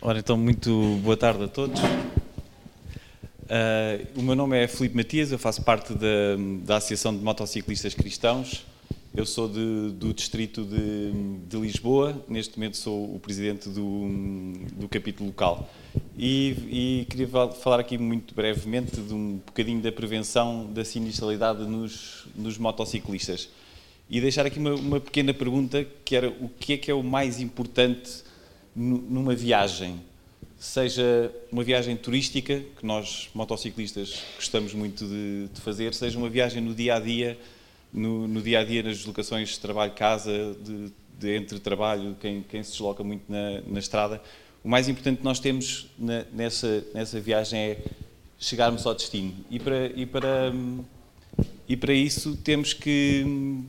Ora, então, muito boa tarde a todos. Uh, o meu nome é Filipe Matias, eu faço parte da, da Associação de Motociclistas Cristãos. Eu sou de, do distrito de, de, Lisboa, neste momento sou o presidente do, do capítulo local. E, e, queria falar aqui muito brevemente de um bocadinho da prevenção da sinistralidade nos, nos motociclistas. E deixar aqui uma, uma pequena pergunta, que era o que é que é o mais importante numa viagem, seja uma viagem turística, que nós motociclistas gostamos muito de, de fazer, seja uma viagem no dia a dia, no, no dia a dia nas deslocações de trabalho-casa, de, de, entre trabalho, quem, quem, se desloca muito na, na, estrada. O mais importante que nós temos na, nessa, nessa viagem é chegarmos ao destino. E para, e para, e para isso temos que,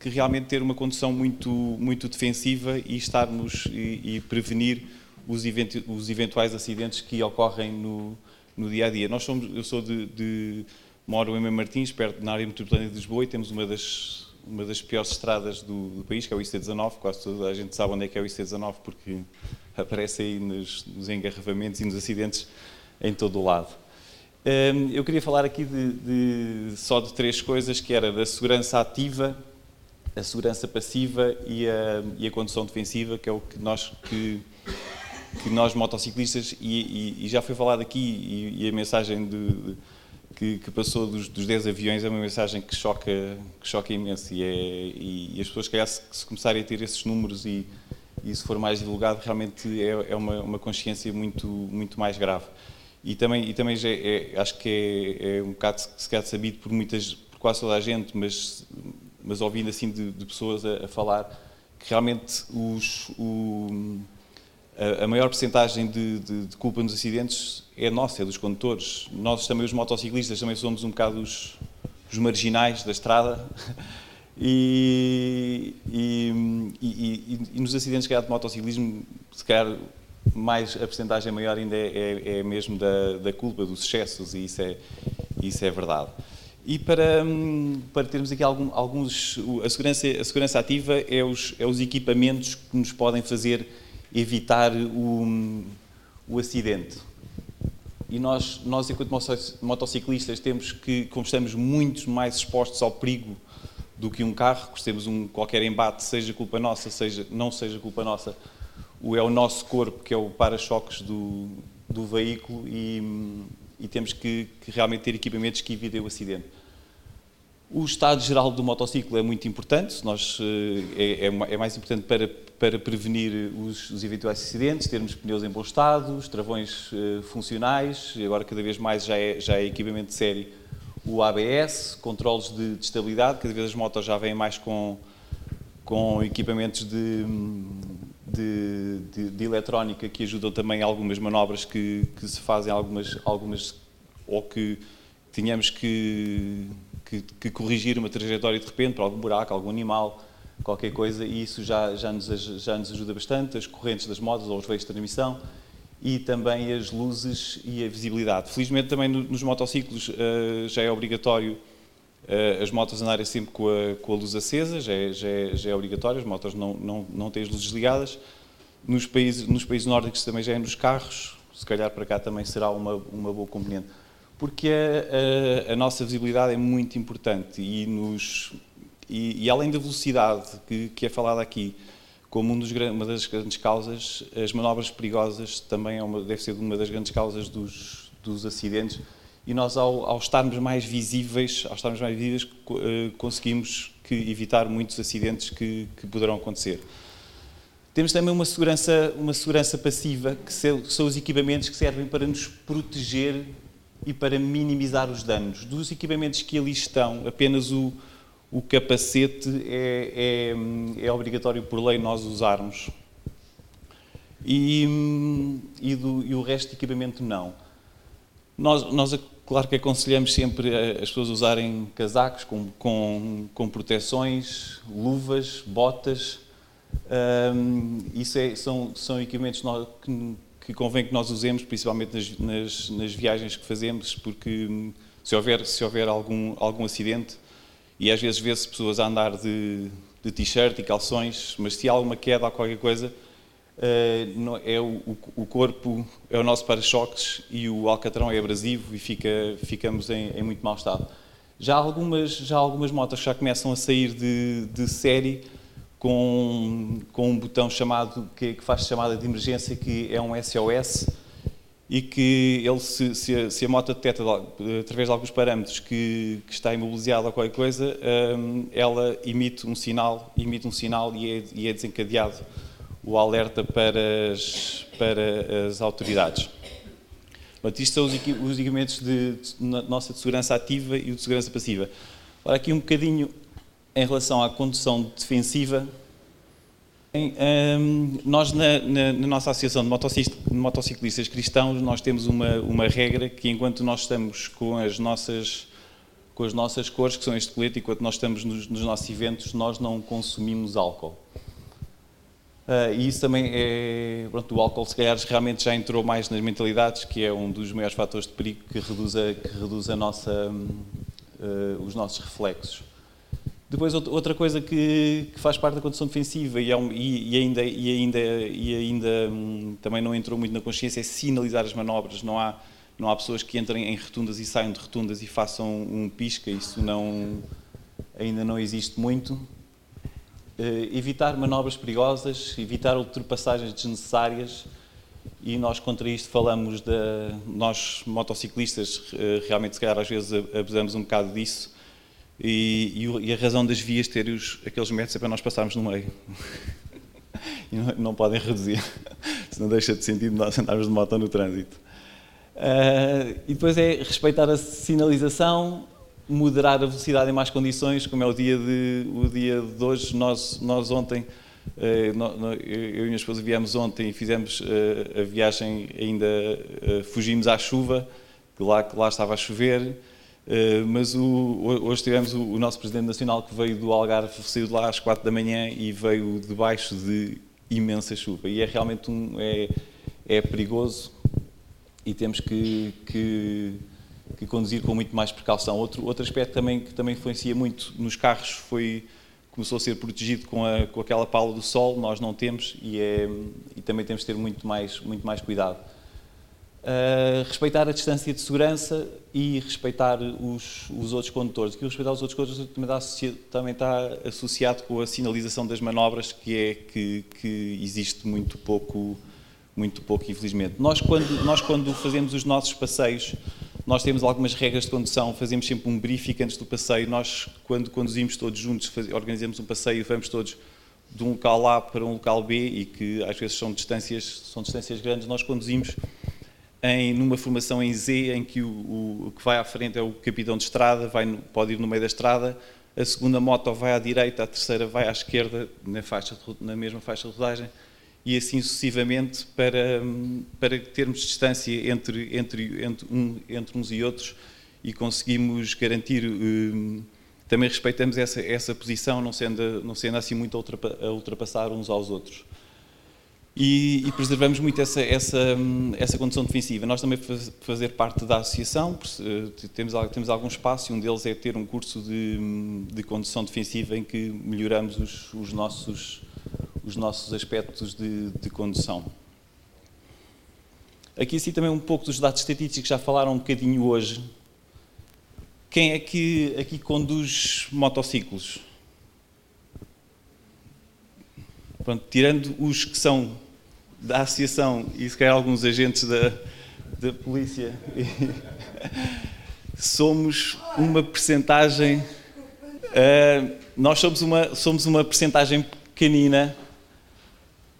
que realmente ter uma condução muito, muito defensiva e estarmos e, e prevenir os, event, os, eventuais acidentes que ocorrem no, no, dia a dia. Nós somos, eu sou de, de moro em Martins, perto na área metropolitana de Lisboa, e temos uma das uma das piores estradas do, do, país, que é o IC19. Quase toda a gente sabe onde é que é o IC19 porque aparece aí nos, nos engarrafamentos e nos acidentes em todo o lado. Um, eu queria falar aqui de, de, só de três coisas, que era da segurança ativa, a segurança passiva e a, e a condução defensiva, que é o que nós que que nós motociclistas, e, e, e já foi falado aqui, e, a mensagem de, de, que, que, passou dos, dos 10 aviões é uma mensagem que choca, que choca imenso, e, é, as pessoas, calhar, se, se começarem a ter esses números e, e se for mais divulgado, realmente é, é uma, uma consciência muito, muito mais grave. E também, e também já é, acho que é, é um bocado se calhar sabido por muitas, por quase toda a gente, mas, mas ouvindo assim de, de pessoas a, a, falar, que realmente os, o, a, maior porcentagem de, de, de, culpa nos acidentes é nossa, é dos condutores. Nós também, os motociclistas, também somos um bocado os, os marginais da estrada. E, e, e, e, nos acidentes há de motociclismo, se calhar mais a porcentagem maior ainda é, é, é mesmo da, da, culpa, dos excessos, e isso é, isso é verdade. E para, para termos aqui algum, alguns. A segurança, a segurança ativa é os, é os equipamentos que nos podem fazer evitar o, o acidente. E nós, nós, enquanto motociclistas, temos que, como estamos muito mais expostos ao perigo do que um carro, que temos um, qualquer embate, seja culpa nossa, seja, não seja culpa nossa, é o nosso corpo que é o para-choques do, do veículo e, e temos que, que, realmente ter equipamentos que evitem o acidente. O estado geral do motociclo é muito importante, nós, eh, é, é, é mais importante para para prevenir os, os, eventuais acidentes, termos pneus em bom estado, os travões uh, funcionais, agora cada vez mais já é, já é equipamento de série o ABS, controles de, de, estabilidade, cada vez as motos já vêm mais com, com equipamentos de, de, de, de eletrónica que ajudam também algumas manobras que, que se fazem, algumas, algumas ou que tínhamos que, que, que corrigir uma trajetória de repente para algum buraco, algum animal, qualquer coisa, e isso já, já, nos, já nos ajuda bastante, as correntes das motos ou os veios de transmissão, e também as luzes e a visibilidade. Felizmente também nos motociclos uh, já é obrigatório as motos andarem sempre com a, com a luz acesa, já é, já, é, já é, obrigatório, as motos não, não, não têm as luzes ligadas. Nos países, nos países nórdicos também já é nos carros, se calhar para cá também será uma, uma boa componente. Porque a, a, a nossa visibilidade é muito importante e nos, e, e além da velocidade que, que, é falada aqui, como um dos, uma das grandes causas, as manobras perigosas também é uma, deve ser uma das grandes causas dos, dos acidentes. E nós, ao, ao, estarmos mais visíveis, ao estarmos mais visíveis, eh, conseguimos que evitar muitos acidentes que, que poderão acontecer. Temos também uma segurança, uma segurança passiva, que são os equipamentos que servem para nos proteger e para minimizar os danos. Dos equipamentos que ali estão, apenas o, o capacete é, é, é, obrigatório por lei nós usarmos e, e, do, e, o resto de equipamento não. Nós, nós, claro que aconselhamos sempre as pessoas a usarem casacos com, com, com proteções, luvas, botas. Um, isso é, são, são equipamentos que, que convém que nós usemos, principalmente nas, nas, nas viagens que fazemos, porque se houver, se houver algum, algum acidente, e às vezes vê-se pessoas a andar de, de t-shirt e calções, mas se há alguma queda ou qualquer coisa, é o, o, corpo é o nosso para-choques e o alcatrão é abrasivo e fica, ficamos em, em, muito mau estado. Já algumas, já algumas motos já começam a sair de, de série com, com um botão chamado que, que faz chamada de emergência que é um SOS e que ele, se, se, a, se a moto detecta através de alguns parâmetros que, que está imobilizada ou qualquer coisa, um, ela emite um sinal, emite um sinal e é, e é desencadeado o alerta para as, para as autoridades. Portanto, isto são os, os equipamentos de, de, nossa de segurança ativa e de segurança passiva. Ora, aqui um bocadinho em relação à condução defensiva, um, nós, na, na, na, nossa associação de motociclistas cristãos, nós temos uma, uma regra que enquanto nós estamos com as nossas com as nossas cores, que são este colete, enquanto nós estamos nos, nos nossos eventos, nós não consumimos álcool. Uh, e isso também é. Pronto, o álcool, se calhar, realmente já entrou mais nas mentalidades, que é um dos maiores fatores de perigo que reduz, a, que reduz a nossa, uh, os nossos reflexos. Depois, outra coisa que, que, faz parte da condução defensiva e, é um, e, e ainda, e ainda, e ainda hum, também não entrou muito na consciência é sinalizar as manobras. Não há, não há pessoas que entrem em rotundas e saiam de rotundas e façam um pisca, isso não, ainda não existe muito. Uh, evitar manobras perigosas, evitar ultrapassagens desnecessárias e nós contra isto falamos da nós motociclistas uh, realmente se calhar às vezes abusamos um bocado disso e, e, a razão das vias ter os, aqueles metros é para nós passarmos no meio. e não, não, podem reduzir, senão deixa de sentido nós andarmos de moto no trânsito. Uh, e depois é respeitar a sinalização, moderar a velocidade em más condições, como é o dia de, o dia de hoje. Nós, nós ontem, uh, eu e a minha esposa viemos ontem e fizemos uh, a viagem, ainda fugimos à chuva, que lá, que lá estava a chover, mas o, hoje tivemos o, o, nosso Presidente Nacional que veio do Algarve, saiu de lá às quatro da manhã e veio debaixo de imensa chuva. E é realmente um, é, é perigoso e temos que, que, que, conduzir com muito mais precaução. Outro, outro aspecto também que também influencia muito nos carros foi começou a ser protegido com, a, com aquela pala do sol, nós não temos e, é, e também temos de ter muito mais, muito mais cuidado. Uh, respeitar a distância de segurança e respeitar os, os outros condutores. Aqui, respeitar os outros condutores também está, também está, associado com a sinalização das manobras, que é que, que existe muito pouco, muito pouco, infelizmente. Nós quando, nós, quando fazemos os nossos passeios, nós temos algumas regras de condução, fazemos sempre um briefing antes do passeio. Nós, quando conduzimos todos juntos, organizamos um passeio, vamos todos de um local A para um local B e que às vezes são distâncias, são distâncias grandes, nós conduzimos em, numa formação em Z, em que o, o, o, que vai à frente é o capitão de estrada, vai, pode ir no meio da estrada, a segunda moto vai à direita, a terceira vai à esquerda, na, faixa na mesma faixa de rodagem, e assim sucessivamente para, para termos distância entre, entre, entre, um, entre uns e outros e conseguimos garantir, um, também respeitamos essa, essa posição, não sendo, não sendo assim muito a ultrapassar uns aos outros e, e, preservamos muito essa, essa, essa condição defensiva. Nós também fazer parte da associação, eh, temos, temos algum espaço e um deles é ter um curso de, de condução defensiva em que melhoramos os, os nossos, os nossos aspectos de, de condução. Aqui sim também um pouco dos dados estatísticos, já falaram um bocadinho hoje. Quem é que aqui conduz motociclos? Pronto, tirando os que são da associação e se calhar alguns agentes da, da polícia, somos uma percentagem. Uh, nós somos uma, somos uma percentagem pequenina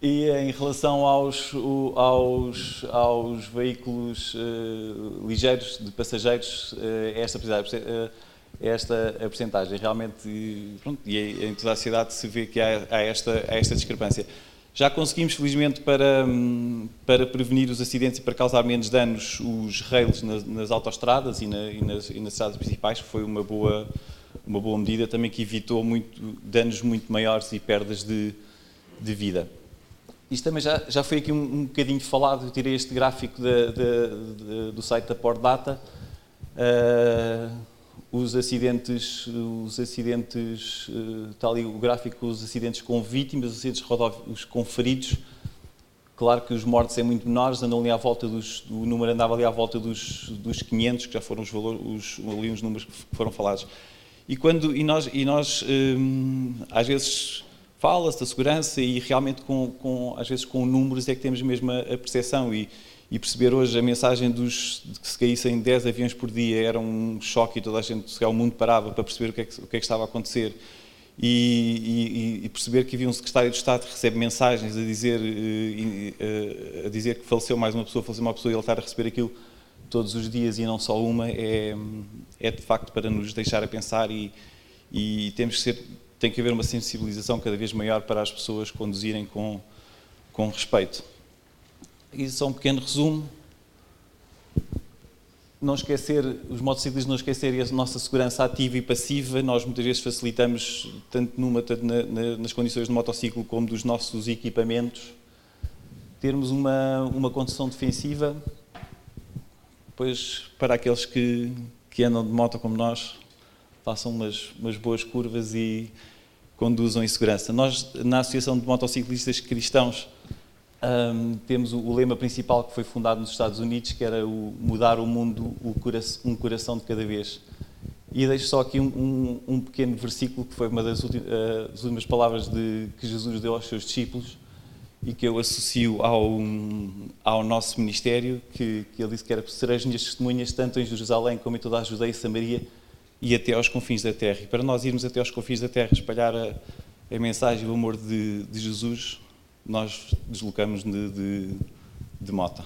e em relação aos, aos, aos veículos uh, ligeiros de passageiros, uh, esta percentagem esta a percentagem. Realmente, pronto, e em toda a cidade se vê que há, há, esta, há esta discrepância. Já conseguimos, felizmente, para, para prevenir os acidentes e para causar menos danos, os rails nas, nas autoestradas e, na, e, nas, e nas estradas principais, foi uma boa, uma boa medida, também que evitou muito, danos muito maiores e perdas de, de vida. Isto também já, já foi aqui um, um bocadinho falado, eu tirei este gráfico de, de, do site da Port Data. Uh, os acidentes, os acidentes, está ali o gráfico, os acidentes com vítimas, os acidentes rodoviários com feridos, Claro que os mortos é muito menores, andam ali à volta dos, o número andava ali à volta dos, dos 500, que já foram os valores, os, ali os números que foram falados. E quando e nós e nós hum, às vezes fala-se da segurança e realmente com, com, às vezes com números é que temos mesmo a, a percepção. E, e, perceber hoje a mensagem dos de que se caíssem 10 aviões por dia era um choque e toda a gente, o mundo parava para perceber o que é que, que, é que estava a acontecer. E, e, e, perceber que havia um secretário de Estado que recebe mensagens a dizer, eh, eh, a dizer que faleceu mais uma pessoa, faleceu uma pessoa e ele estar a receber aquilo todos os dias e não só uma, é, é de facto para nos deixar a pensar e, e temos que ser, tem que haver uma sensibilização cada vez maior para as pessoas conduzirem com, com respeito. E só um pequeno resumo não esquecer, os motociclistas não esquecerem a nossa segurança ativa e passiva, nós muitas vezes facilitamos, tanto, numa, tanto na, na, nas condições do motociclo como dos nossos equipamentos, termos uma, uma condução defensiva, pois para aqueles que, que andam de moto como nós, façam umas, umas boas curvas e conduzam em segurança. Nós, na Associação de Motociclistas Cristãos, um, temos o, o, lema principal que foi fundado nos Estados Unidos, que era o mudar o mundo o coração, um coração de cada vez. E deixo só aqui um, um, um pequeno versículo que foi uma das últimas, uh, das últimas palavras de, que Jesus deu aos seus discípulos e que eu associo ao, ao nosso ministério, que, que ele disse que era sereis minhas testemunhas tanto em Jerusalém como em toda a Judeia e Samaria e até aos confins da terra. E para nós irmos até aos confins da terra, espalhar a, a mensagem, o amor de, de Jesus, nós deslocamos de, de, de moto.